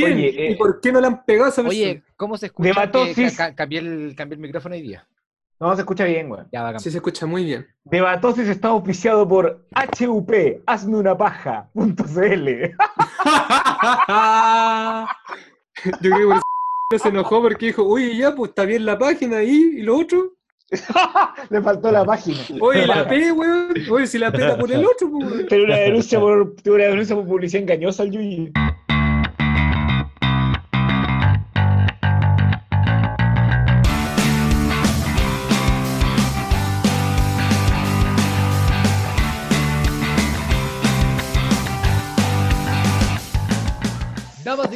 ¿Quién? Oye, ¿Y eh, por qué no le han pegado a esa persona? Oye, ¿cómo se escucha? Debatosis. Que ca- ca- cambié, el, cambié el micrófono hoy día. No, se escucha bien, güey. Ya, bacán. Sí, se escucha muy bien. Debatosis está auspiciado por HUP, hazme una paja, punto CL. Yo creo que por eso se enojó porque dijo, oye, ya, pues está bien la página ahí, y lo otro. Le faltó la página. Oye, la P, weón. Oye, si la P era por el otro, pues, weón. Pero una denuncia por, tuve una denuncia por publicidad engañosa al Yuyi.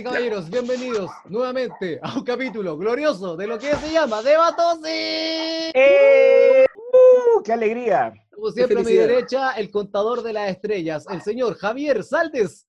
Y caballeros, bienvenidos nuevamente a un capítulo glorioso de lo que se llama Debatosis. ¡Eh! ¡Uh! ¡Qué alegría! Como siempre a mi derecha, el contador de las estrellas, el señor Javier Saldes.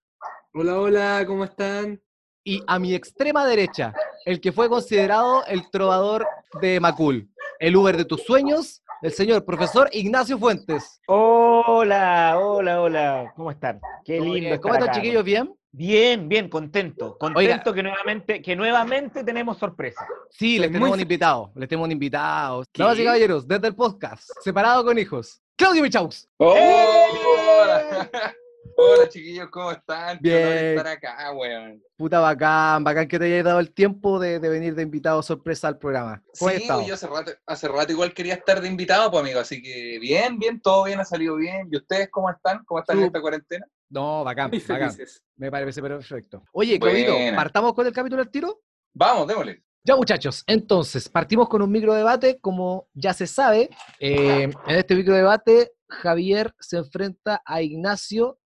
Hola, hola, ¿cómo están? Y a mi extrema derecha, el que fue considerado el trovador de Macul, el Uber de tus sueños, el señor profesor Ignacio Fuentes. Hola, hola, hola. ¿Cómo están? Qué ¿Cómo lindo. están, estar acá. chiquillos? ¿Bien? Bien, bien, contento. Contento Oiga. que nuevamente, que nuevamente tenemos sorpresa. Sí, les tenemos muy un invitado, les tenemos un invitado. Damas y caballeros, desde el podcast, separado con hijos, Claudio Michaux. Hola. Hola chiquillos, ¿cómo están? Qué honor Bien. estar acá, weón. Puta bacán, bacán que te hayas dado el tiempo de, de venir de invitado sorpresa al programa. ¿Cómo has Sí, yo hace rato, hace rato igual quería estar de invitado, pues amigo, así que bien, bien, todo bien, ha salido bien. ¿Y ustedes cómo están? ¿Cómo están en esta cuarentena? No, bacán, bacán. Me parece perfecto. Oye, Claudito, Buena. ¿partamos con el capítulo al tiro? Vamos, démosle. Ya muchachos, entonces partimos con un micro debate, como ya se sabe, eh, en este micro debate Javier se enfrenta a Ignacio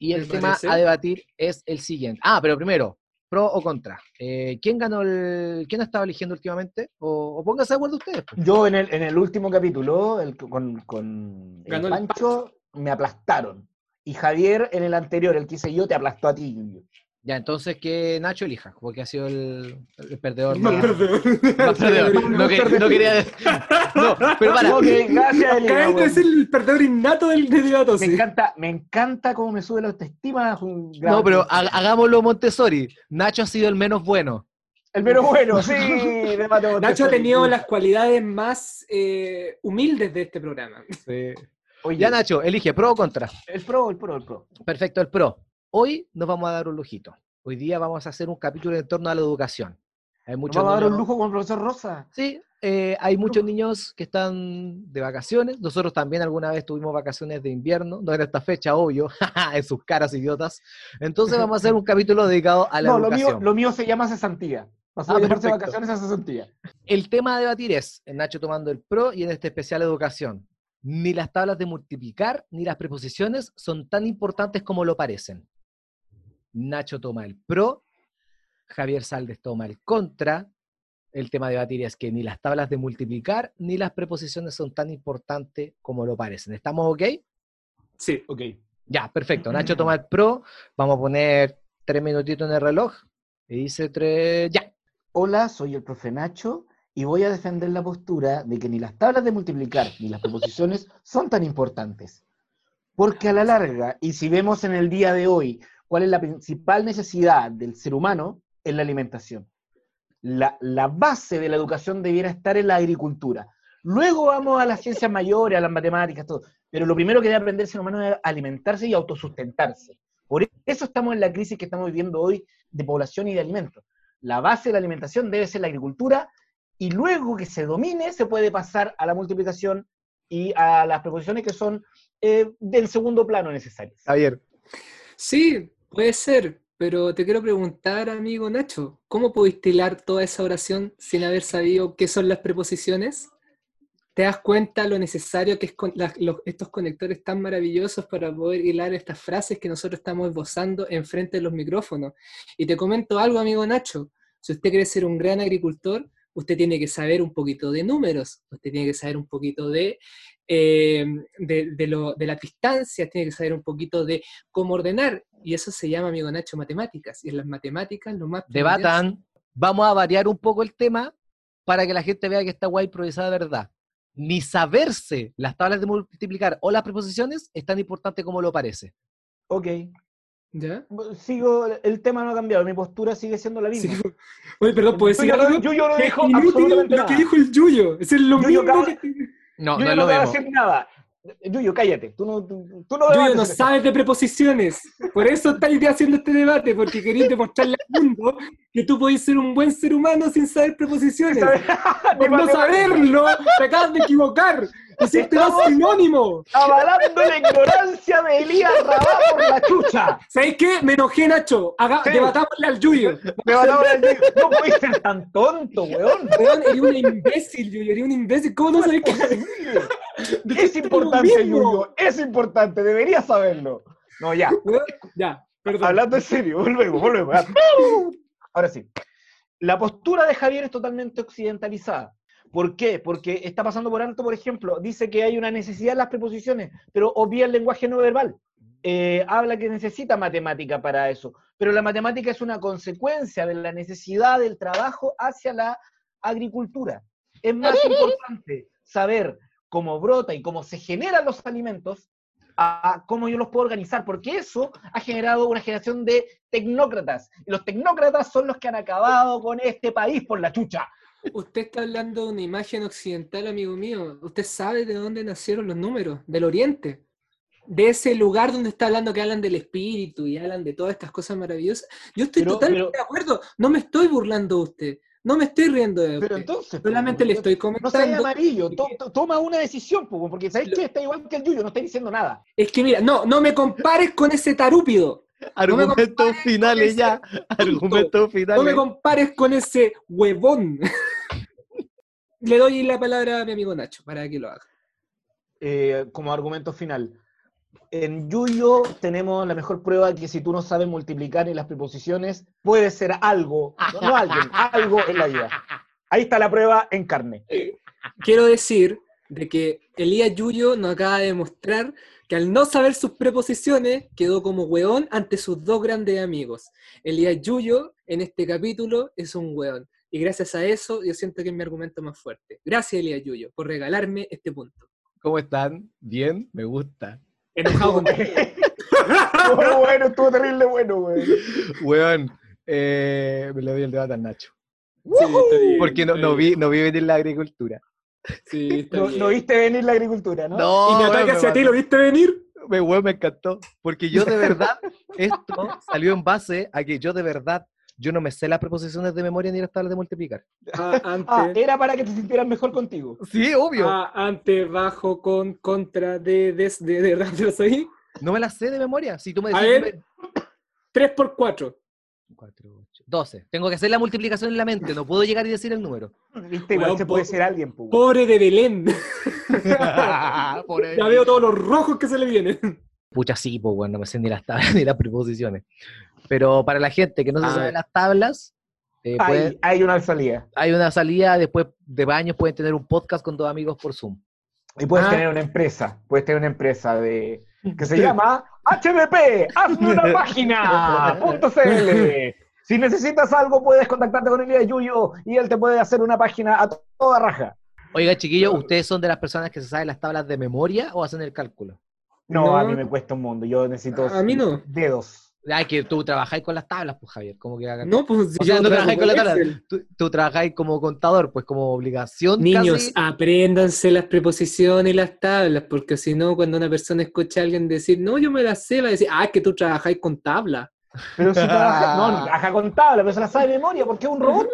y el tema parece. a debatir es el siguiente. Ah, pero primero, pro o contra. Eh, ¿Quién ganó el, quién ha estado eligiendo últimamente? O, o pónganse de acuerdo ustedes. pues. Yo en el, en el último capítulo, el, con, con el Ganó el Pancho, me aplastaron. Y Javier en el anterior, el que hice yo, te aplastó a ti. Ya, entonces que Nacho elija, porque ha sido el, el perdedor. Más más- perdedor. más perdedor. No, que- no quería decir. No, pero para. Ok, gracias, Elena, Acabas de ser el perdedor innato del de debate, Me sí. encanta, me encanta cómo me sube la autoestima. No, pero ha- hagámoslo Montessori. Nacho ha sido el menos bueno. El menos bueno, sí. de Mateo Nacho ha tenido las cualidades más eh, humildes de este programa. Oye, Ya, Nacho, elige pro o contra. el pro, el pro, el pro. Perfecto, el pro. Hoy nos vamos a dar un lujito. Hoy día vamos a hacer un capítulo en torno a la educación. Hay muchos vamos a dar un lujo con el profesor Rosa. Sí, eh, hay muchos niños que están de vacaciones. Nosotros también alguna vez tuvimos vacaciones de invierno, no en esta fecha, obvio, en sus caras idiotas. Entonces vamos a hacer un capítulo dedicado a la No, lo mío, educación. lo mío se llama cesantía. Pasó Ah, de vacaciones a cesantía. El tema a debatir es, en Nacho tomando el pro y en este especial educación, ni las tablas de multiplicar ni las preposiciones son tan importantes como lo parecen. Nacho toma el pro, Javier Saldes toma el contra. El tema a debatir es que ni las tablas de multiplicar ni las preposiciones son tan importantes como lo parecen. ¿Estamos ok? Sí. Ok. Ya, perfecto. Nacho toma el pro. Vamos a poner tres minutitos en el reloj. Y dice tres. Ya. Hola, soy el profe Nacho y voy a defender la postura de que ni las tablas de multiplicar ni las preposiciones son tan importantes. Porque a la larga, y si vemos en el día de hoy cuál es la principal necesidad del ser humano, es la alimentación. La, la base de la educación debiera estar en la agricultura. Luego vamos a las ciencias mayores, a las matemáticas, todo. Pero lo primero que debe aprender el ser humano es alimentarse y autosustentarse. Por eso estamos en la crisis que estamos viviendo hoy de población y de alimentos. La base de la alimentación debe ser la agricultura y luego que se domine se puede pasar a la multiplicación y a las preposiciones que son eh, del segundo plano necesarias. Javier. Sí, puede ser, pero te quiero preguntar, amigo Nacho, ¿cómo pudiste hilar toda esa oración sin haber sabido qué son las preposiciones? ¿Te das cuenta lo necesario que es con los- estos conectores tan maravillosos para poder hilar estas frases que nosotros estamos esbozando enfrente de los micrófonos? Y te comento algo, amigo Nacho, si usted quiere ser un gran agricultor, usted tiene que saber un poquito de números, usted tiene que saber un poquito de, eh, de, de lo- de las distancias, tiene que saber un poquito de cómo ordenar. Y eso se llama, amigo Nacho, matemáticas. Y en las matemáticas lo más... Debatan. Vamos a variar un poco el tema para que la gente vea que esta guay improvisada de verdad. Ni saberse las tablas de multiplicar o las preposiciones es tan importante como lo parece. Ok. ¿Ya? Sigo, el tema no ha cambiado, mi postura sigue siendo la Sí. misma. Oye, perdón, ¿puedo decir no- algo? Yuyo no Es dijo inútil absolutamente lo que dijo el Yuyo. Es lo Yuyo mismo que... No, Yuyo no no lo te va a decir nada. Yuyo, cállate. Tú no, tú, tú no Yuyo no sabes de preposiciones. Por eso estáis haciendo este debate, porque querías demostrarle al mundo que tú podés ser un buen ser humano sin saber preposiciones. Por no saberlo, te acabas de equivocar. Hiciste Estamos- sinónimo. Avalando la ignorancia de Elías Rabá por la chucha. ¿Sabes qué? Me enojé, Nacho. Haga, Sí. Debatámosle al Yuyo. Me va a dar el Yuyo. No podéis ser tan tonto, weón. Weón, eres un imbécil, Yuyo. Eres un imbécil. ¿Cómo no sabes qué? Es importante. Yuyo. Es importante. Deberías saberlo. No, ya. Weón, Ya, perdón. Hablando en serio, volvemos, volvemos. Ahora sí. La postura de Javier es totalmente occidentalizada. ¿Por qué? Porque está pasando por alto, por ejemplo, dice que hay una necesidad en las preposiciones, pero obvia el lenguaje no verbal. Eh, habla que necesita matemática para eso, pero la matemática es una consecuencia de la necesidad del trabajo hacia la agricultura. Es más importante saber cómo brota y cómo se generan los alimentos a cómo yo los puedo organizar, porque eso ha generado una generación de tecnócratas. Y los tecnócratas son los que han acabado con este país por la chucha. Usted está hablando de una imagen occidental, amigo mío. Usted sabe de dónde nacieron los números, del oriente. De ese lugar donde está hablando que hablan del espíritu y hablan de todas estas cosas maravillosas. Yo estoy Pero- totalmente pero- de acuerdo. No me estoy burlando de usted. No me estoy riendo de Pero usted. entonces... Solamente le estoy No seas comentando. amarillo, to- to- toma una decisión, po, porque sabes que está igual que el Yuyo, no está diciendo nada. Es que mira, no, no me compares con ese tarúpido. Argumentos finales ya. Argumentos No me finales. compares con ese huevón. Le doy la palabra a mi amigo Nacho para que lo haga. Eh, como argumento final. En Yuyo tenemos la mejor prueba que si tú no sabes multiplicar en las preposiciones, puedes ser algo, no, no alguien, algo en la vida. Ahí está la prueba en carne. Quiero decir de que Elías Yuyo nos acaba de demostrar que al no saber sus preposiciones quedó como hueón ante sus dos grandes amigos. Elías Yuyo en este capítulo es un hueón. Y gracias a eso yo siento que es mi argumento más fuerte. Gracias Elías Yuyo por regalarme este punto. ¿Cómo están? Bien, me gusta. Enojado con bueno, estuvo terrible bueno, güey. Weón, eh, me le doy el debate al Nacho. Sí, bien, Porque no, vi, no vi venir la agricultura. Sí, No, viste venir la agricultura, ¿no? No, ¿Y weón, me hacia ti lo viste venir? Me, weón, me encantó. Porque yo de verdad, esto salió en base a que yo de verdad, yo no me sé las preposiciones de memoria ni las tablas de multiplicar. Ah, Ah, era para que te sintieras mejor contigo. Sí, obvio. ah, antes, bajo, con, contra, de, des, de, de, de, ¿lo sabí? No me las sé de memoria. Si tú me A decís... ver. 3 por 4. 4, 8, 12. Tengo que hacer la multiplicación en la mente. No puedo llegar y decir el número. Viste, igual se puede ser alguien. Pobre de Belén. Ahí. Ya veo todos los rojos que se le vienen. Pucha, sí, pues, bueno, no me sé ni las tablas ni las preposiciones. Pero para la gente que no se A sabe las tablas, eh, Hay, hay una salida. hay una salida, después de años pueden tener un podcast con dos amigos por Zoom. Y puedes Ah. tener una empresa, puedes tener una empresa de que se llama HDP, hazme una página, punto CL. Si necesitas algo, puedes contactarte con Elías Yuyo y él te puede hacer una página a toda raja. Oiga, chiquillos, ¿ustedes son de las personas que se saben las tablas de memoria o hacen el cálculo? No, No. a mí me cuesta un mundo, yo necesito A mí no. dedos. Ay, que tú trabajáis con las tablas, pues, Javier. ¿Cómo que hagan? No, pues o sea, yo no trabajáis con las tablas. Tú, tú trabajáis como contador, pues como obligación. Niños, casi. apréndanse las preposiciones y las tablas, porque si no, cuando una persona escucha a alguien decir, no, yo me las sé, va a decir, ah, es que tú trabajáis con tabla. Pero si trabaja, no, trabaja con tabla, pero se la sabe de memoria porque es un robot.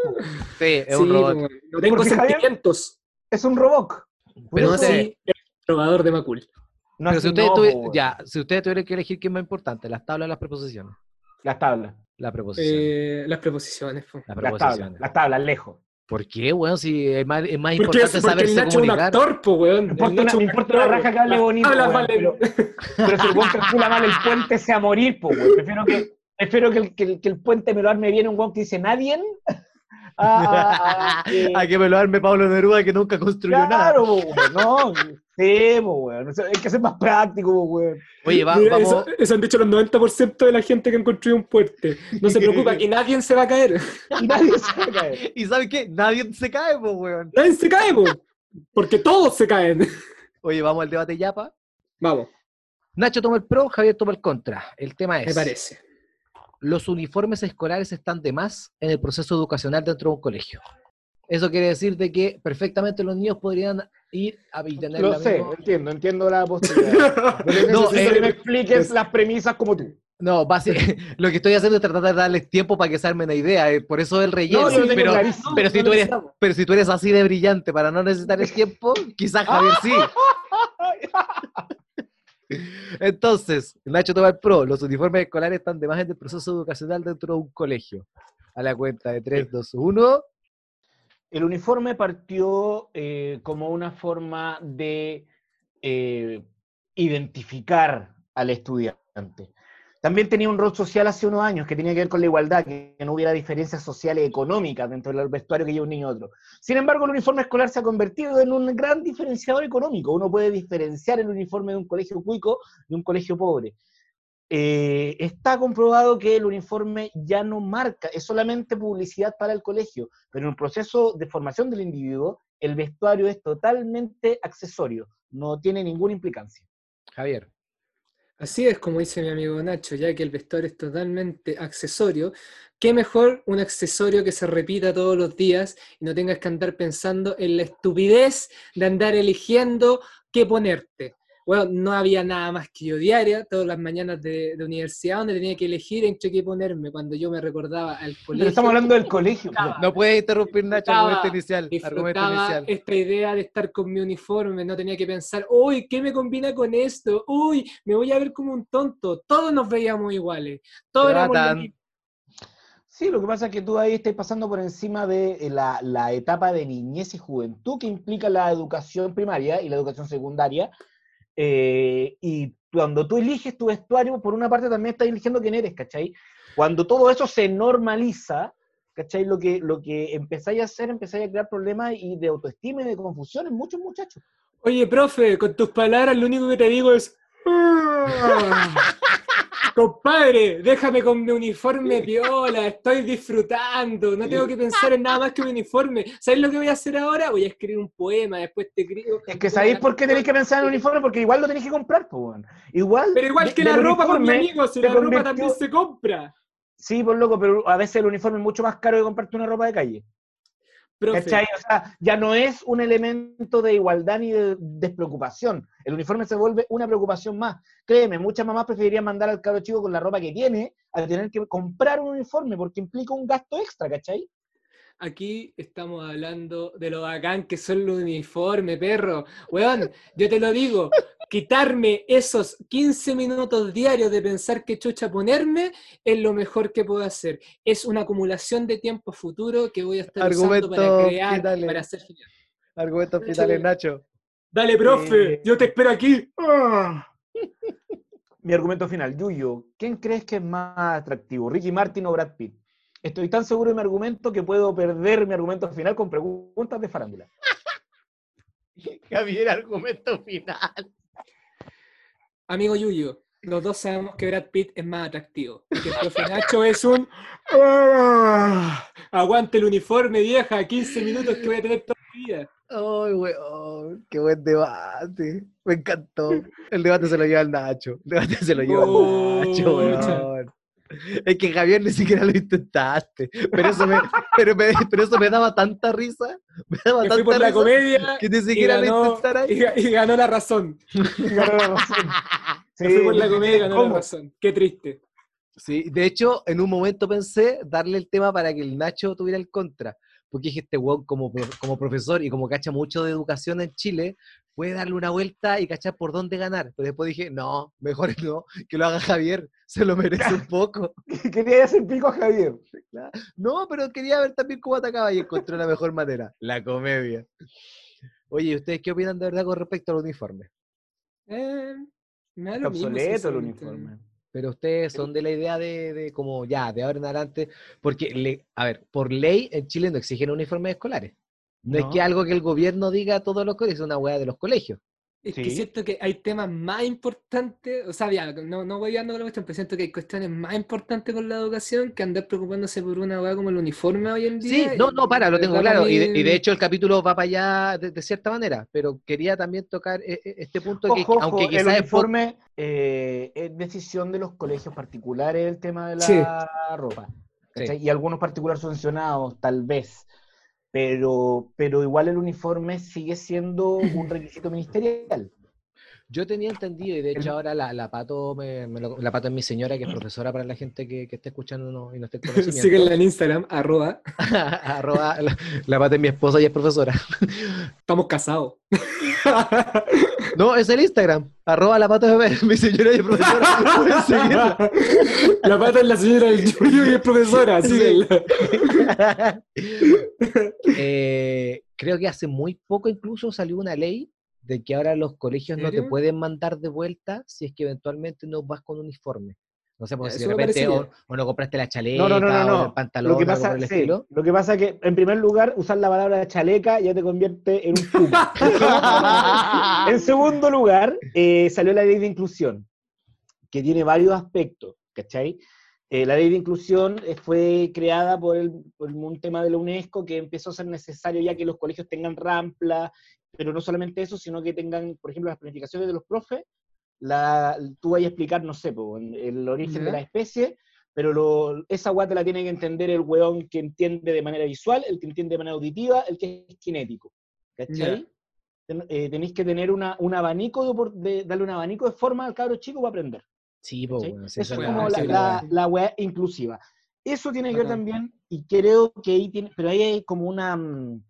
Sí, es Sí, un robot. no tengo Porque Javier- sentimientos. Es un robot. Pero no usted- así el trovador de Macul. No, Pero si ustedes, no, tuvi- po, güey. ya, si ustedes tuvieran que elegir qué es más importante, las tablas o las preposiciones. Las tablas, La preposición. Eh, las preposiciones. po. las las tablas, preposiciones. las tablas, lejos. ¿Por qué, weón? Si es más, es más Porque, importante porque el saberse Nacho es un comunicar. actor, po, weón. Me El importa, un importa la raja que hable bonito, weón, valen- pero, pero si el weón calcula mal el puente, sea morir, po, weón. Prefiero que, prefiero que, el, que, el, que el puente me lo arme bien un weón que dice nadie. A, a- a- que- A que me lo arme Pablo Neruda que nunca construyó nada. claro, po, weón, no. Sí, weón. Hay que ser más práctico, weón. Oye, va- Mira, vamos. eso, eso han dicho los 90% de la gente que han construido un puente. No se preocupa, que nadie se va a caer. Y nadie se va a caer. ¿Y sabes qué? Nadie se cae, weón. Nadie se cae, po. Porque todos se caen. Oye, vamos al debate yapa. Vamos, Nacho toma el pro, Javier toma el contra. El tema es. me parece. los uniformes escolares están de más en el proceso educacional dentro de un colegio. Eso quiere decir de que perfectamente los niños podrían ir a y tener Lo la sé, misma- entiendo, entiendo la. Pero No, necesito eh, que me expliques es- las premisas como tú. No, basi- lo que estoy haciendo es tratar de darles tiempo para que se armen la idea, eh, por eso el relleno. No, tengo pero, pero si no tú eres, pero si tú eres así de brillante para no necesitar el tiempo, quizás Javier sí. Entonces, Nacho toma el pro. Los uniformes escolares están de más en el proceso educacional dentro de un colegio. A la cuenta de 3, 2, 1. El uniforme partió eh, como una forma de eh, identificar al estudiante. También tenía un rol social hace unos años que tenía que ver con la igualdad, que no hubiera diferencias sociales y económicas dentro del vestuario que lleva un niño y otro. Sin embargo, el uniforme escolar se ha convertido en un gran diferenciador económico. Uno puede diferenciar el uniforme de un colegio cuico de un colegio pobre. Eh, está comprobado que el uniforme ya no marca, es solamente publicidad para el colegio, pero en un proceso de formación del individuo, el vestuario es totalmente accesorio, no tiene ninguna implicancia. Javier. Así es como dice mi amigo Nacho, ya que el vestuario es totalmente accesorio. ¿Qué mejor un accesorio que se repita todos los días y no tengas que andar pensando en la estupidez de andar eligiendo qué ponerte? Bueno, no había nada más que yo diaria, todas las mañanas de, de universidad, donde tenía que elegir entre qué ponerme cuando yo me recordaba al colegio. Pero estamos hablando del colegio. No puedes interrumpir, Nacho, argumento inicial. Argumento inicial. esta idea de estar con mi uniforme, no tenía que pensar, uy, ¿qué me combina con esto? Uy, me voy a ver como un tonto. Todos nos veíamos iguales. Todos éramos. Sí, lo que pasa es que tú ahí estás pasando por encima de eh, la, la etapa de niñez y juventud que implica la educación primaria y la educación secundaria. Eh, y cuando tú eliges tu vestuario, por una parte también estás eligiendo quién eres, ¿cachai? Cuando todo eso se normaliza, ¿cachai? Lo que, lo que empezáis a hacer, empezáis a crear problemas y de autoestima y de confusión en muchos muchachos. Oye, profe, con tus palabras lo único que te digo es... Compadre, déjame con mi uniforme piola, estoy disfrutando, no tengo que pensar en nada más que mi uniforme. ¿Sabes lo que voy a hacer ahora? Voy a escribir un poema, después te escribo. Es que ¿sabéis por qué tenéis que pensar en el uniforme? Porque igual lo tenéis que comprar, pues. Igual. Pero igual de- que la ropa con mi amigo, si la ropa también se compra. Sí, por loco, pero a veces el uniforme es mucho más caro que comprarte una ropa de calle. ¿Cachai? O sea, ya no es un elemento de igualdad ni de despreocupación. El uniforme se vuelve una preocupación más. Créeme, muchas mamás preferirían mandar al cabro chico con la ropa que tiene a tener que comprar un uniforme porque implica un gasto extra, ¿cachai? Aquí estamos hablando de lo bacán que son los uniformes, perro. Weón, yo te lo digo, quitarme esos 15 minutos diarios de pensar qué chucha ponerme es lo mejor que puedo hacer. Es una acumulación de tiempo futuro que voy a estar usando para crear, para hacer genial. Argumentos finales, Nacho. Dale, profe, Eh, yo te espero aquí. Ah. Mi argumento final, Yuyo, ¿quién crees que es más atractivo, Ricky Martin o Brad Pitt? Estoy tan seguro de mi argumento que puedo perder mi argumento final con preguntas de farándula. Javier, argumento final. Amigo Yuyo, los dos sabemos que Brad Pitt es más atractivo. y que el profe Nacho es un... Ah, Aguante el uniforme, vieja, 15 minutos que voy a tener toda mi vida. Ay, weón, qué buen debate. Me encantó. El debate se lo lleva el Nacho. El debate se lo lleva el Nacho, weón. Es que Javier ni siquiera lo intentaste. Pero eso me, pero me, pero eso me daba tanta risa. Me daba Me fui tanta por la risa comedia que ni y siquiera lo ganó, intentara. y, y ganó la razón. Ganó la razón. Me fui por la Sí, comedia y ganó la ¿cómo? razón. Qué triste. Sí, de hecho, en un momento pensé darle el tema para que el Nacho tuviera el contra. Porque dije, este weón como, como profesor y como cacha mucho de educación en Chile, puede darle una vuelta y cachar por dónde ganar. Pero después dije, no, mejor no, que lo haga Javier, se lo merece un poco. Quería hacer pico a Javier. No, pero quería ver también cómo atacaba y encontré la mejor manera, la comedia. Oye, ¿y ¿ustedes qué opinan de verdad con respecto al uniforme? Eh, me da Está lo mismo, obsoleto el uniforme. Pero ustedes son de la idea de, de como ya, de ahora en adelante, porque, le, a ver, por ley en Chile no exigen uniformes escolares. No, es No. que algo que el gobierno diga a todos los colegios, es una hueá de los colegios. Es que Sí. siento que hay temas más importantes, o sea, ya, no, no voy dando con la cuestión, pero siento que hay cuestiones más importantes con la educación que andar preocupándose por una weá como el uniforme hoy en Sí, día. no, y no, para, lo de tengo claro. Y de, mí- y de hecho el capítulo va para allá de, de cierta manera, pero quería también tocar eh, eh, este punto que, Ojo, aunque el quizás es po- uniforme eh, es decisión de los colegios particulares el tema de la Sí. ropa. Y algunos particulares subvencionados, tal vez. Pero, pero igual el uniforme sigue siendo un requisito ministerial. Yo tenía entendido, y de hecho ahora la, la pato me, me lo- la pato es mi señora, que es profesora para la gente que, que esté escuchando y no esté en conocimiento. Síguenla en Instagram, arroba, Arroba, la, la pato es mi esposa y es profesora. estamos casados. No, es el Instagram. Arroba la pato es mi señora y es profesora. La pata es la señora del Yuyo y es profesora, Sí. síguenla. Eh, creo que hace muy poco incluso salió una ley de que ahora los colegios no te pueden mandar de vuelta si es que eventualmente no vas con uniforme. No sé, porque si de repente o, no compraste la chaleca No, no, no, no, o el pantalón Lo que pasa, el sí, lo que pasa es que, en primer lugar, usar la palabra chaleca ya te convierte en un puma. En segundo- en segundo lugar, eh, salió la ley de inclusión, que tiene varios aspectos, ¿cachai? Eh, la ley de inclusión eh, fue creada por, el- por un tema de la UNESCO que empezó a ser necesario ya que los colegios tengan rampla, pero no solamente eso, sino que tengan, por ejemplo, las planificaciones de los profes, la, tú vayas a explicar, no sé, po, el origen de Ya. la especie, pero lo- esa guata la tiene que entender el weón que entiende de manera visual, el que entiende de manera auditiva, el que es kinético. ¿Cachai? Ten- eh, tenéis que tener una, un abanico, de, de- darle un abanico de forma al cabro chico para aprender. Sí, pues, ¿cachai? bueno, sí, Eso es como la, weá inclusiva. Eso tiene que ver también, y creo que ahí tiene, pero ahí hay como una, mm,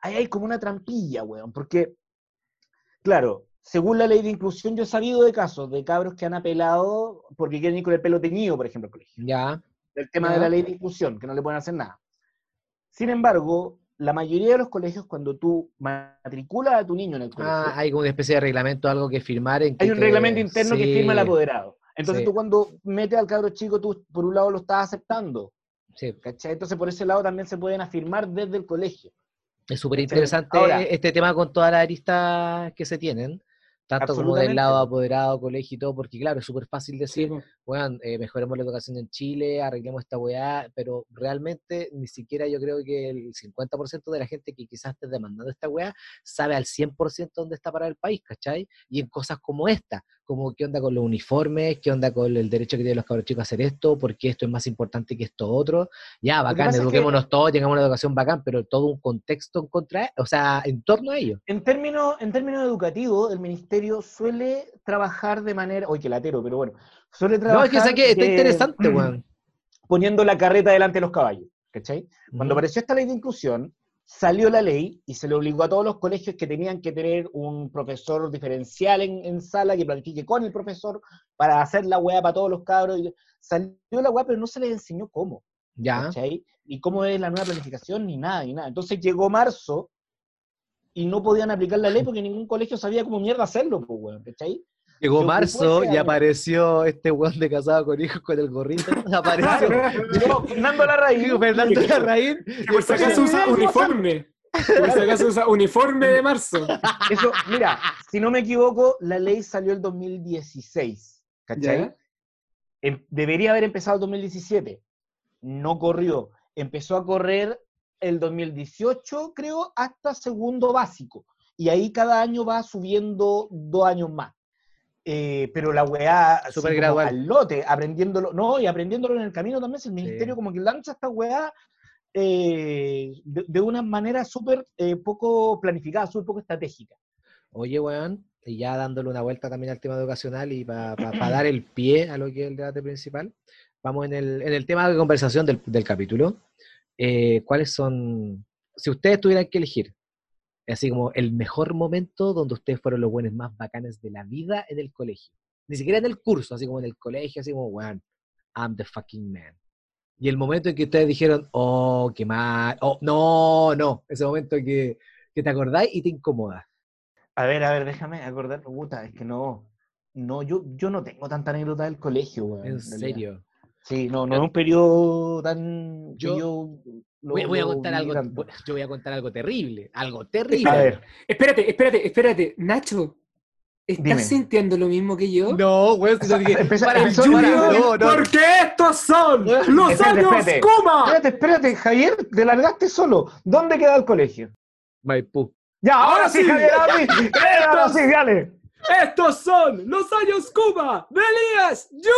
ahí hay como una trampilla, weón, porque, claro, según la ley de inclusión, yo he sabido de casos de cabros que han apelado porque quieren ir con el pelo teñido, por ejemplo, al colegio Ya, del tema Ya. de la ley de inclusión, que no le pueden hacer nada. Sin embargo, la mayoría de los colegios, cuando tú matriculas a tu niño en el colegio, ah, hay como una especie de reglamento, algo que firmar. En que hay un te- reglamento interno que firma el apoderado. Entonces Sí. tú cuando metes al cabro chico, tú por un lado lo estás aceptando, Sí, ¿cachai? Entonces por ese lado también se pueden afirmar desde el colegio. es súper interesante este tema con todas las aristas que se tienen, tanto como del lado po. apoderado, colegio y todo, porque claro, es súper fácil decir, weón, eh, mejoremos la educación en Chile, arreglemos esta weá, pero realmente ni siquiera yo creo que el 50% de la gente que quizás esté demandando esta weá sabe al 100% dónde está para el país, ¿cachai? Y en cosas como esta, como qué onda con los uniformes, qué onda con el derecho que tienen los cabros chicos a hacer esto, porque esto es más importante que esto otro. Ya, bacán, es que- eduquémonos todos, tengamos una educación bacán, pero todo un contexto en contra, o sea, en torno a ello. En términos, en términos educativos, el ministerio suele trabajar de manera, oye, que latero, pero bueno, suele No, trabajar es que sé que está interesante, weón. poniendo la carreta delante de los caballos, ¿cachai? Cuando Ujú. apareció esta ley de inclusión, salió la ley y se le obligó a todos los colegios que tenían que tener un profesor diferencial en, en sala que planifique con el profesor para hacer la weá para todos los cabros. y- Salió la weá, pero no se les enseñó cómo, Ya. ¿cachai? Ni cómo es la nueva planificación, ni nada, ni nada. Entonces llegó marzo y no podían aplicar la ley porque ningún colegio sabía cómo mierda hacerlo, pues, weón, ¿cachai? Llegó marzo y apareció este weón de casado con hijos con el gorrito. Apareció. Llegó Fernando Larraín. Fernando Larraín. Por si acaso usa uniforme. Por si acaso usa uniforme de marzo. Eso, mira, si no me equivoco, la ley salió el 2016, ¿cachai? ¿Ya? Em- debería haber empezado el 2017, no corrió. Empezó a correr el 2018, creo, hasta segundo básico. Y ahí cada año va subiendo dos años más. Eh, pero la weá, como gradual. al lote, aprendiéndolo, no, y aprendiéndolo en el camino también, el ministerio como que lanza esta weá eh, de, de una manera súper eh, poco planificada, súper poco estratégica. Oye, weón, y ya dándole una vuelta también al tema educacional y para dar el pie a lo que es el debate principal, vamos en el, en el tema de conversación del, del capítulo. ¿Cuáles son, si ustedes tuvieran que elegir, así como el mejor momento donde ustedes fueron los buenos más bacanes de la vida en el colegio? Ni siquiera en el curso, así como en el colegio, así como, weón, I'm the fucking man. Y el momento en que ustedes dijeron, oh, qué mal, oh, no, no, ese momento que, que te acordáis y te incomoda. A ver, a ver, déjame acordar, puta, es que no, no, yo, yo no tengo tanta anécdota del colegio, weón. En serio. Sí, no, no es un periodo tan... Yo- yo lo- Voy, voy a contar algo, tanto. yo voy a contar algo terrible, algo terrible. A ver, Espérate, espérate, espérate. Nacho, ¿estás Dime. sintiendo lo mismo que yo? No, weón, si no dije, Empezó- para, empezó- para, Junior, no, no. Porque estos son los Espérate, años espérate. Kuma. Espérate, espérate, Javier, te largaste solo. ¿Dónde queda el colegio? Maipú. Ya, ahora, Ahora sí, sí. Javier, ahora sí. Ahora sí, dale. Estos son los años Kuma de Elías Yuyo.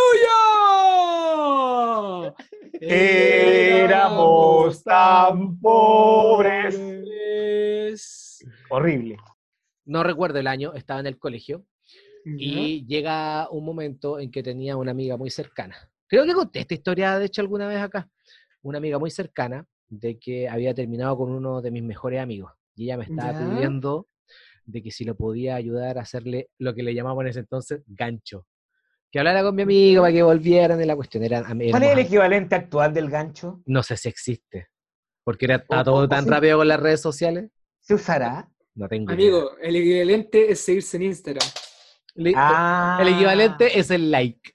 Éramos tan pobres. Horrible. No recuerdo el año, estaba en el colegio y llega un momento en que tenía una amiga muy cercana. Creo que conté esta historia, de hecho, alguna vez acá. Una amiga muy cercana de que había terminado con uno de mis mejores amigos. Y ella me estaba Ya. pidiendo de que si lo podía ayudar a hacerle lo que le llamamos en ese entonces gancho. Que hablara con mi amigo para que volvieran de la cuestión. Eran, am- ¿Cuál es el equivalente actual del gancho? no sé si existe. Porque era, todo o- tan sí. rápido con las redes sociales. ¿Se usará? No tengo idea. Amigo, el equivalente es seguirse en Instagram. Le- Ah. El equivalente es el like.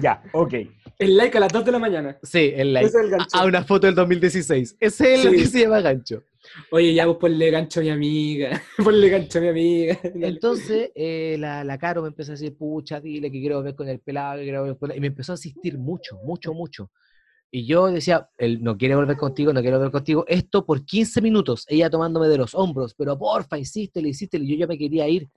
Ya, ok. El like a las 2 de la mañana. Sí, el like. Ese es el gancho. A a una foto del 2016. Ese es el Sí. que se llama gancho. Oye, ya vos ponle gancho a mi amiga. ponle gancho a mi amiga. Dale. Entonces, eh, la, la Caro me empezó a decir, pucha, dile que quiero ver con el pelado, que quiero volver con él", Y me empezó a asistir mucho, mucho, mucho. Y yo decía, él no quiere volver contigo, no quiere volver contigo. Esto por 15 minutos, ella tomándome de los hombros, pero porfa, insístele, insístele. Yo ya me quería ir.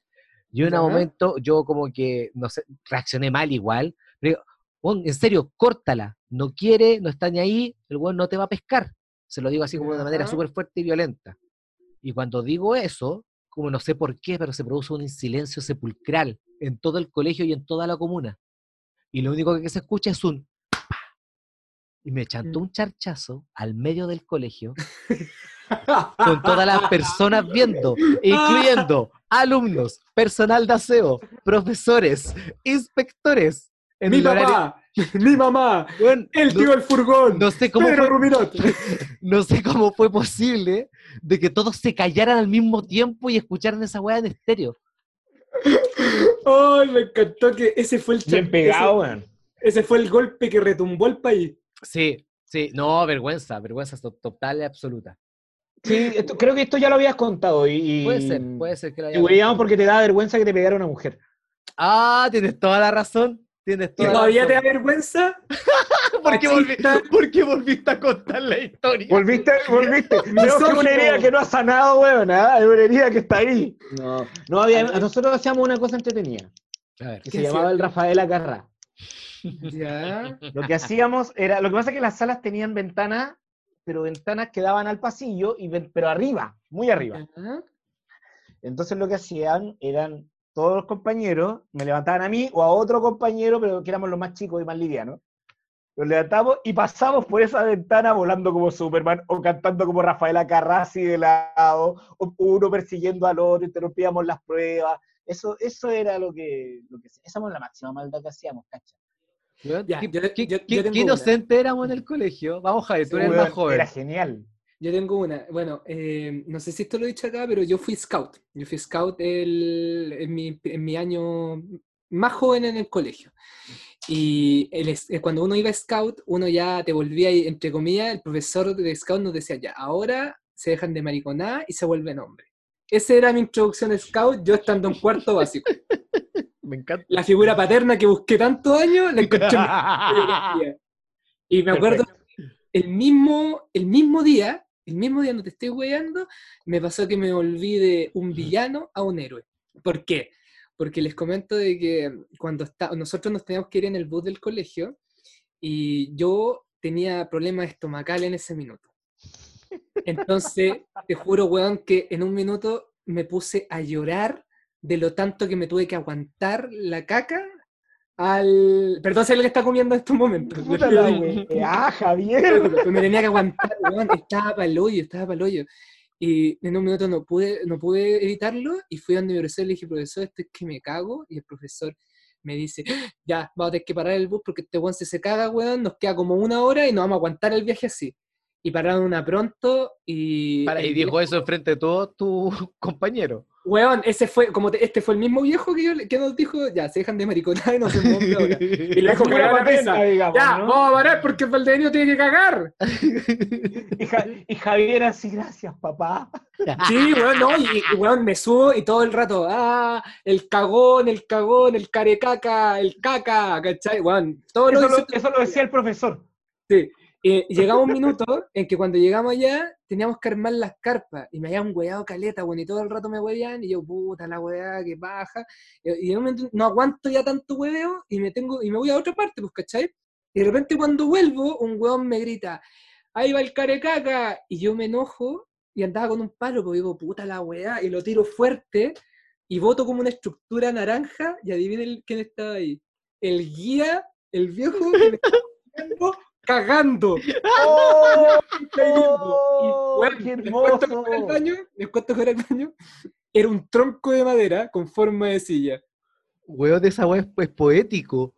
Yo en un momento, yo como que, no sé, reaccioné mal igual. Pero, digo, "Weón, en serio, córtala. No quiere, no está ni ahí, el weón no te va a pescar. Se lo digo así como de una manera súper fuerte y violenta. Y cuando digo eso, como no sé por qué, pero se produce un silencio sepulcral en todo el colegio y en toda la comuna. Y lo único que se escucha es un... Y me chantó Mm. un charchazo al medio del colegio con todas las personas viendo, incluyendo alumnos, personal de aseo, profesores, inspectores. En mi horario- papá, mi mamá, Weón, el tío del furgón, no sé cómo Pedro fue, no sé cómo fue posible de que todos se callaran al mismo tiempo y escucharan esa weá en estéreo. Ay, me encantó que ese fue el Bien pegado. Ese, ese fue el golpe que retumbó el país. Sí, sí, no, vergüenza, vergüenza to- total y absoluta. Sí, esto- creo que esto ya lo habías contado y... y- Puede ser, puede ser que lo haya Y porque te da vergüenza que te pegara una mujer. Ah, tienes toda la razón. Tienes ¿Y la todavía te da vergüenza? ¿Por qué, volvi- machista? por qué volviste a contar la historia? Volviste, volviste. Veo que es una herida que no ha sanado, weón. ¿ah? Es una herida que está ahí. No, no había, nosotros hacíamos una cosa entretenida, A ver, que ¿Qué se llamaba el? Rafael Acarra. Ya. Lo que hacíamos era, lo que pasa es que las salas tenían ventanas, pero ventanas que daban al pasillo, y, pero arriba, muy arriba. Entonces lo que hacían eran todos los compañeros, me levantaban a mí o a otro compañero, pero que éramos los más chicos y más livianos. Los levantamos y pasamos por esa ventana volando como Superman o cantando como Rafael Acarrasi de lado, o uno persiguiendo al otro, interrumpíamos las pruebas. Eso, eso era lo que, lo que esa era la máxima maldad que hacíamos, ¿cacha? ¿Qué, yo- qué- yo- qué- yo tengo qué una. inocente éramos en el colegio? Vamos, Javi, tú eres el Weón, más joven. Era genial. Yo tengo una. Bueno, eh, no sé si esto lo he dicho acá, pero yo fui scout. Yo fui scout el- en, mi, en mi año más joven en el colegio. Y el eh, cuando uno iba a scout, uno ya te volvía, y, entre comillas, el profesor de scout nos decía, ya, ahora se dejan de mariconar y se vuelven hombres. Esa era mi introducción a scout, yo estando en cuarto básico. Me encanta. La figura paterna que busqué tantos años, la encontré en mi. Y me acuerdo, el mismo, el mismo día, el mismo día, no te estoy weyando, me pasó que me volví de un villano a un héroe. ¿Por qué? Porque les comento de que cuando está, nosotros nos teníamos que ir en el bus del colegio y yo tenía problemas estomacales en ese minuto. Entonces, te juro, weón, que en un minuto me puse a llorar de lo tanto que me tuve que aguantar la caca al... Perdón si alguien está comiendo en estos momentos. Puta la weá, Javier. Pero me tenía que aguantar, weón, estaba para el hoyo, estaba para el hoyo. Y en un minuto no pude, no pude evitarlo y fui donde mi profesor y le dije, profesor, esto es que me cago. Y el profesor me dice, ya, vamos a tener que parar el bus porque este weón si se caga, weón, nos queda como una hora y nos vamos a aguantar el viaje así. Y pararon una pronto y... Para, y dijo viejo- eso enfrente de todos tus compañeros. Weón, ese fue, como te- este fue el mismo viejo que, yo, que nos dijo, ya, se dejan de mariconar y hombre ahora. Y le dijo, Fue "Cagá una la digamos, Ya, ¿no? vamos a parar porque el Valdenio tiene que cagar. Y Ja- y Javier así, gracias, papá. Sí, weón, no, y, y, weón, me subo y todo el rato, ah, el cagón, el cagón, el carecaca, el caca, ¿cachai? Weón, todo Eso lo, eso lo decía el profesor. Sí. Y llegaba un minuto en que cuando llegamos allá teníamos que armar las carpas y me habían hueado caleta, bueno, y todo el rato me huevean y yo, puta la hueá, que baja. Y, y momento no aguanto ya tanto hueveo y me tengo y me voy a otra parte, pues, ¿cachai? Y de repente cuando vuelvo, un hueón me grita, ahí va el carecaca, y yo me enojo y andaba con un palo, pues digo, puta la hueá, y lo tiro fuerte y boto como una estructura naranja y adivinen quién estaba ahí. El guía, el viejo que me estaba cagando. ¡Oh! Y, weón, ¡Qué les cuento que hermoso! fuera al baño, les cuento que fuera al baño, era un tronco de madera con forma de silla. Weón, esa weá es, es poético.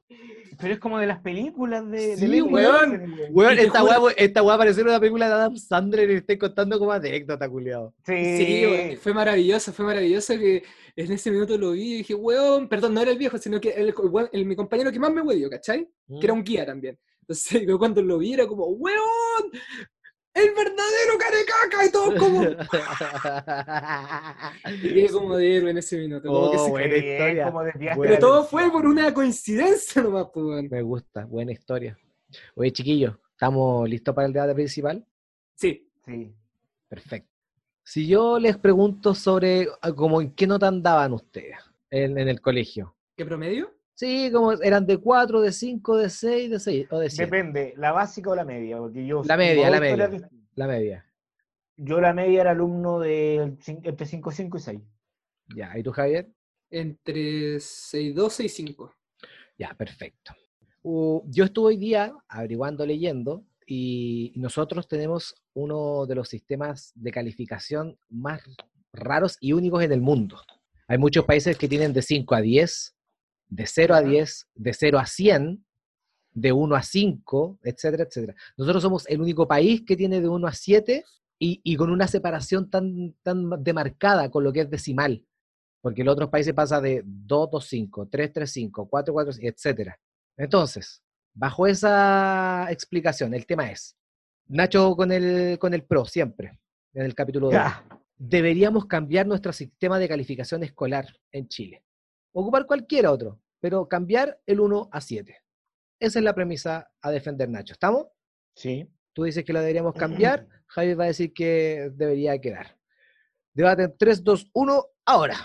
Pero es como de las películas de, de Sí, Leslie weón. Weón. Y esta weá, esta weá una película de Adam Sandler y le estoy contando como anécdota, culiado. Sí, Sí, weón, fue maravilloso, fue maravilloso que en ese minuto lo vi y dije, weón, perdón, no era el viejo, sino que el, weón, el- mi compañero que más me huevió, ¿cachai? Que era un guía también. Entonces, yo cuando lo vi era como, weón, el verdadero carecaca y todo como... Y quedé como de héroe en ese minuto. como que Oh, se- buena historia. como Buena Pero todo fue por una coincidencia nomás, pues, weón. Me gusta, buena historia. Oye, chiquillos, ¿estamos listos para el debate principal? Sí. Sí. Perfecto. Si yo les pregunto sobre ah, como en qué nota andaban ustedes en, en el colegio. ¿Qué promedio? Sí, como eran de 4, de 5, de 6, de 6 o de 7. Depende, ¿la básica o la media? Porque yo La media, la media. La media. Yo la media era alumno de entre 5, 5 y 6. Ya, ¿y tú, Javier? Entre 6.12 y 5. Ya, perfecto. Uh, yo estuve hoy día averiguando, leyendo, y nosotros tenemos uno de los sistemas de calificación más raros y únicos en el mundo. Hay muchos países que tienen de 5 a 10, de 0 a Ya. 10, de 0 a 100, de 1 a 5, etcétera, etcétera. Nosotros somos el único país que tiene de 1 a 7 y, y con una separación tan, tan demarcada con lo que es decimal. Porque en los otros países pasa de 2, 2, 5, 3, 3, 5, 4, 4, etcétera. Entonces, bajo esa explicación, el tema es, Nacho con el, con el PRO, siempre, en el capítulo 2. Ya. Deberíamos cambiar nuestro sistema de calificación escolar en Chile. Ocupar cualquier otro, pero cambiar el 1 a 7. Esa es la premisa a defender, Nacho. ¿Estamos? Sí. Tú dices que la deberíamos cambiar, Javier va a decir que debería quedar. Debate en 3, 2, 1, ahora.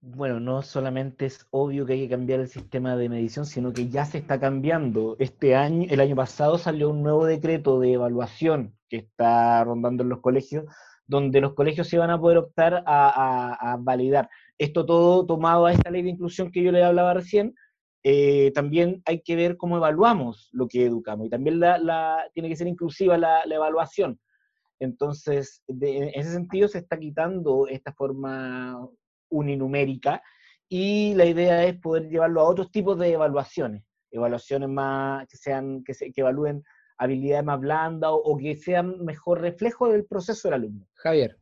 Bueno, no solamente es obvio que hay que cambiar el sistema de medición, sino que ya se está cambiando. Este año, el año pasado salió un nuevo decreto de evaluación que está rondando en los colegios, donde los colegios se van a poder optar a, a- a validar. Esto todo tomado a esta ley de inclusión que yo le hablaba recién, eh, también hay que ver cómo evaluamos lo que educamos y también la, la- tiene que ser inclusiva la, la evaluación. Entonces, de- en ese sentido se está quitando esta forma uninumérica y la idea es poder llevarlo a otros tipos de evaluaciones, evaluaciones más que sean que, se, que evalúen habilidades más blandas o, o que sean mejor reflejo del proceso del alumno. Javier.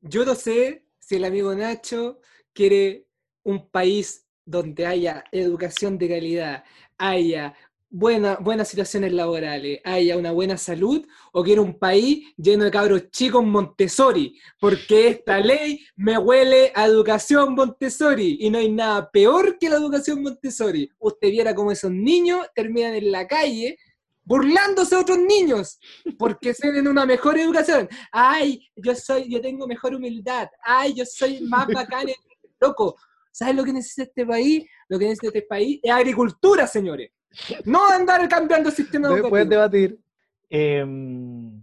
Yo no sé si el amigo Nacho quiere un país donde haya educación de calidad, haya buena, buenas situaciones laborales, haya una buena salud, o quiere un país lleno de cabros chicos Montessori, porque esta ley me huele a educación Montessori y no hay nada peor que la educación Montessori. Usted viera cómo esos niños terminan en la calle burlándose de otros niños porque tienen una mejor educación. Ay, yo soy, yo tengo mejor humildad. Ay, yo soy más bacán. Loco, ¿sabes lo que necesita este país? Lo que necesita este país es agricultura, señores. No andar cambiando el sistema educativo. debatir. Em,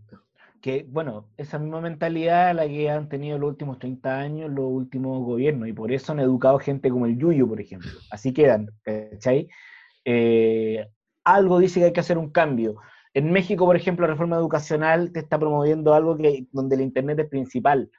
que, bueno, esa misma mentalidad la que han tenido los últimos 30 años los últimos gobiernos, y por eso han educado gente como el Yuyo, por ejemplo. Así quedan, ¿cachai? Eh, algo dice que hay que hacer un cambio. En México, por ejemplo, la reforma educacional te está promoviendo algo que, donde el Internet es principal.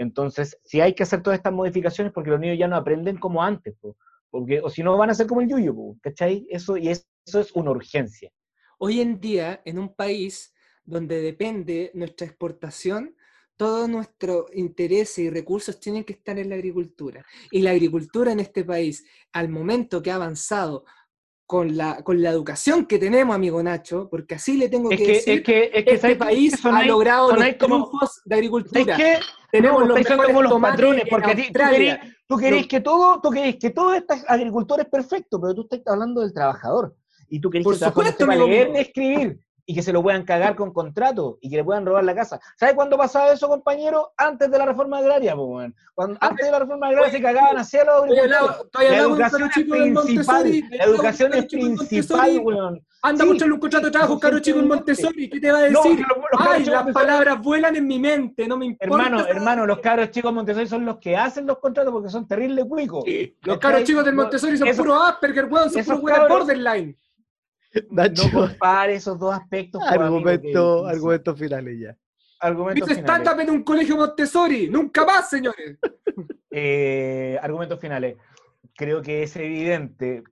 Entonces, si hay que hacer todas estas modificaciones, porque los niños ya no aprenden como antes, po, porque, o si no van a ser como el Yuyo, po, ¿cachai? Eso, y es- eso es una urgencia. Hoy en día, en un país donde depende nuestra exportación, todos nuestros intereses y recursos tienen que estar en la agricultura. Y la agricultura en este país, al momento que ha avanzado con la, con la educación que tenemos, amigo Nacho, porque así le tengo Es que, que, decir, es que, es que este país ha logrado los como- triunfos de agricultura. ¿Sabes qué? Tenemos No, los mejores como patrones, porque ti, tú querés, tú querés que todo, tú querés que todo este agricultor es perfecto, pero tú estás hablando del trabajador. Y tú querés Por que el supuesto, amigo leer escribir y que se lo puedan cagar con contrato y que le puedan robar la casa. ¿Sabes cuándo pasaba eso, compañero? Antes de la reforma agraria, weón. Cuando, antes de la reforma agraria se cagaban hacia los agricultores. La educación es principal, la educación es principal, weón. Anda Sí, mucho en un contrato de trabajo, caro chico en Montessori. ¿Qué te va a decir? los- los Ay, las palabras vuelan en mi mente, no me importa. Hermano, hermano, los cabros chicos Montessori son los que hacen los contratos porque son terribles cuicos. Los caros chicos del Montessori son puros Asperger, weón, son puros cabros- borderline. Nacho, No compare esos dos aspectos. argumento, que- argumentos finales ya. argumentos stand-up en un colegio Montessori. Nunca más, señores. Eh, argumentos finales. Creo que es evidente,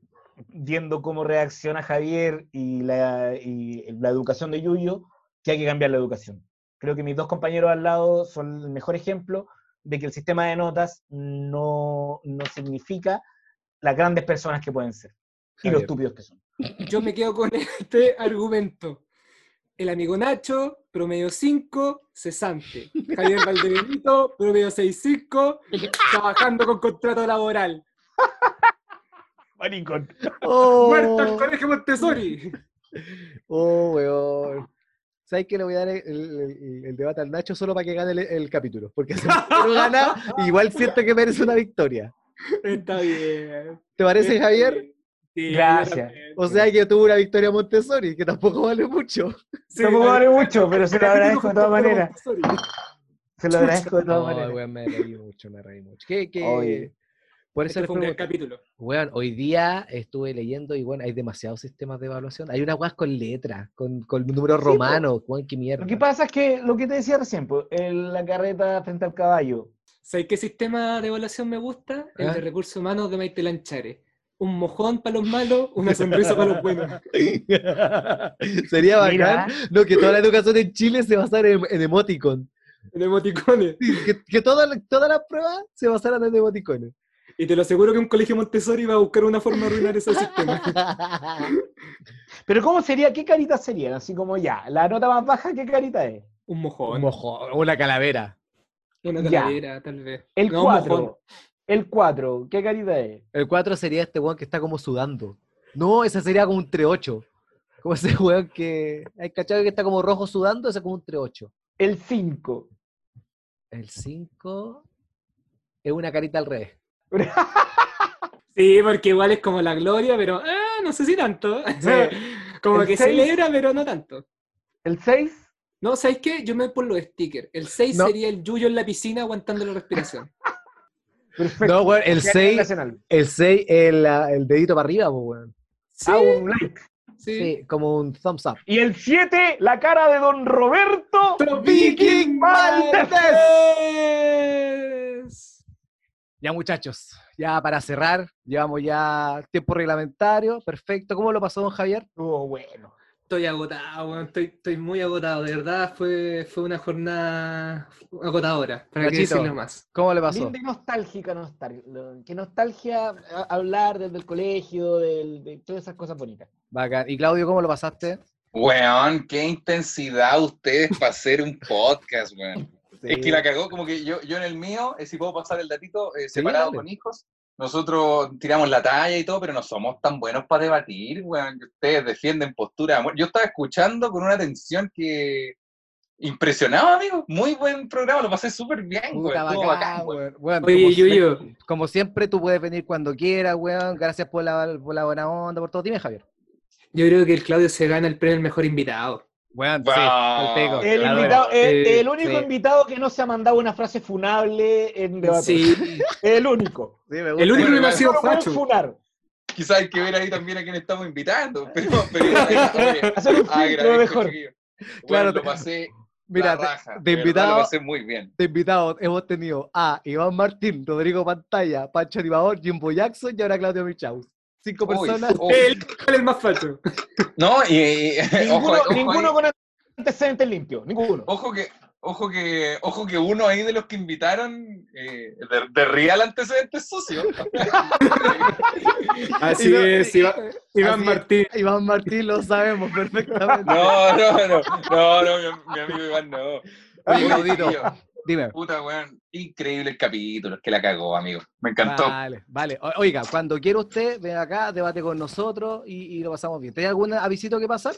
viendo cómo reacciona Javier y la, y la educación de Yuyo, que hay que cambiar la educación. Creo que mis dos compañeros al lado son el mejor ejemplo de que el sistema de notas no, no significa las grandes personas que pueden ser y lo Javier. estúpidos que son. Yo me quedo con este argumento. El amigo Nacho, promedio 5, cesante. Javier Valdebenito, promedio 6-5, trabajando con contrato laboral. Maricón. Oh, ¡Muerto al colegio Montessori! oh, weón. ¿Sabes que le voy a dar el, el- el debate al Nacho solo para que gane el, el capítulo? Porque si no gana, igual siento que merece una victoria. Está bien. ¿Te parece, Javier? Sí, Gracias. O sea que tuvo una victoria Montessori, que tampoco vale mucho. Sí, Tampoco vale. mucho, pero se lo agradezco de todas maneras. Se lo agradezco de todas No, maneras. weón, me reí mucho, me reí mucho. ¿Qué, qué? Oye. Por eso Este fue un capítulo. Weón, hoy día estuve leyendo y bueno, hay demasiados sistemas de evaluación. Hay unas weas con letras, con, con números po. romanos, weón, qué mierda. Lo que pasa es que lo que te decía recién, pues, el- la carreta frente al caballo. ¿Sabes qué sistema de evaluación me gusta? El ¿Ah? de recursos humanos de Maite Lanchare. Un mojón para los malos, una sonrisa para los buenos. Sería Mira, bacán, no, que toda la educación en Chile se basara en, en emoticon. En emoticones. Sí, Que, que todas las- todas las pruebas se basaran en emoticones. Y te lo aseguro que un colegio Montessori va a buscar una forma de arruinar ese sistema. pero ¿cómo sería? ¿Qué caritas serían? Así como ya, la nota más baja, ¿qué carita es? Un Un mojón. mojón, una calavera. Una Ya. calavera, tal vez. El No, un mojón. 4. El 4, ¿qué carita es? El 4 sería este weón que está como sudando. No, ese sería como un 3-8. Como ese weón que. Hay cachado que está como rojo sudando, ese es como un 3-8. El 5. El 5 es una carita al revés. Sí, porque igual es como la gloria, pero ah, no sé si tanto. como El que seis. celebra, pero no tanto. El 6. No, ¿sabéis qué? Yo me voy por los stickers. El 6 No. sería el Yuyo en la piscina aguantando la respiración. Perfecto. No, weón, el Ya 6 nacional. el, seis, el, el dedito para arriba, pues, weón. Sí, Ah, un like. sí. Sí, como un thumbs up. Y el 7, la cara de Don Roberto Viking. Valdés. Ya, muchachos, ya para cerrar, llevamos ya tiempo reglamentario. Perfecto. ¿Cómo lo pasó don Javier? Estuvo bueno. Estoy agotado, weón. Estoy, estoy muy agotado. De verdad, fue, fue una jornada agotadora. Para qué decirlo más. ¿Cómo le pasó? Linda y nostálgica, nostal- Qué nostalgia hablar desde el colegio, del- de todas esas cosas bonitas. Bacán. ¿Y Claudio, cómo lo pasaste? Weón, qué intensidad ustedes para hacer un podcast, weón. Es que la cagó, como que yo, yo en el mío, eh, si puedo pasar el datito, eh, separado dale. con hijos, nosotros tiramos la talla y todo, pero no somos tan buenos para debatir, weón. Ustedes defienden postura de amor. Yo estaba escuchando con una atención que impresionaba, amigo. Muy buen programa, lo pasé súper bien, Puta, weón. Bacán, weón. weón. Weón, Oye, como, Yuyo. sie- como siempre, tú puedes venir cuando quieras, weón. Gracias por la, por la buena onda, por todo. Dime, Javier. Yo creo que el Claudio se gana el premio al mejor invitado. Va, sí, al pico. El, Claro, invitado, el, eh, el único sí. invitado que no se ha mandado una frase funable en debate. Sí, El único. Sí, me gusta. el único que no ha Bueno, sido facho. funar. Quizás hay que ver ahí también a quién estamos invitando, pero, pero oye, Hacer un filtro agradezco, mejor. Bueno, Claro, lo te- pasé Mira, raja, verdad, invitado- lo pasé muy bien. De invitados hemos tenido a Iván Martín, Rodrigo Pantalla, Pancho Animador, Jimbo Jackson y ahora Claudio Michaus. Cinco personas. es el más facho. No, y, Ninguno, ojo ninguno con antecedentes limpios. Ninguno. Ojo que ojo que, ojo que uno ahí de los que invitaron eh, de, de real antecedentes sucio. Así no- es, Iván, Iván Así es. Martín. Iván Martín lo sabemos perfectamente. No, no, no, no, no, mi, mi amigo Iván no. Oye, tío, Dime. Puta, weón, increíble el capítulo, es que la cagó, amigo. Me encantó. Vale, vale. O- Oiga, cuando quiera usted, ven acá, debate con nosotros y, y lo pasamos bien. ¿Tiene algún avisito que pasar?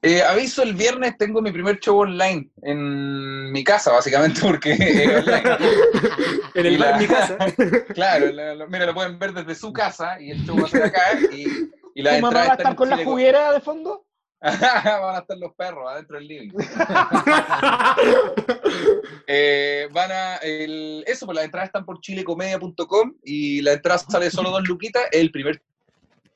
Eh, aviso, el viernes tengo mi primer show online en mi casa, básicamente, porque es online. En el Y bar la- mi casa. Claro, la- la- mira, lo pueden ver desde su casa y el show va a ser acá. Y, y la ¿Tu mamá va a estar con la juguera de fondo? Van a estar los perros adentro del living. Eh, van a. el- eso, pues las entradas están por chilecomedia.com y la entrada sale solo dos luquitas. Es el primer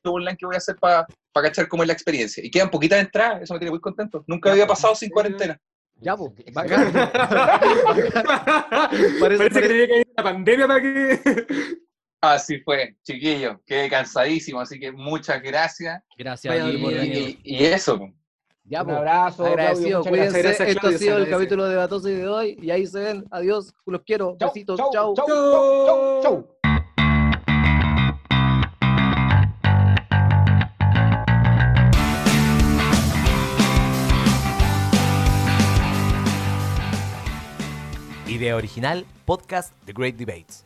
online que voy a hacer para cachar cómo es la experiencia. Y quedan poquitas entradas, eso me tiene muy contento. Nunca había pasado sin cuarentena. Ya, pues, Excelente. bacán. Parece- Parece que tenía que ir una pandemia para que. Así fue, chiquillo. Quedé cansadísimo, así que muchas gracias. Gracias a ti. Y, y eso. pues. Ya, Un pues. abrazo, Agradecido, cuídense. gracias. Esto ha sido el agradece. capítulo de Batoso y de hoy. Y ahí se ven. Adiós, los quiero. Chau, Besitos. chau, Chau. chau, chau, chau, chau. Idea original, podcast The Great Debates.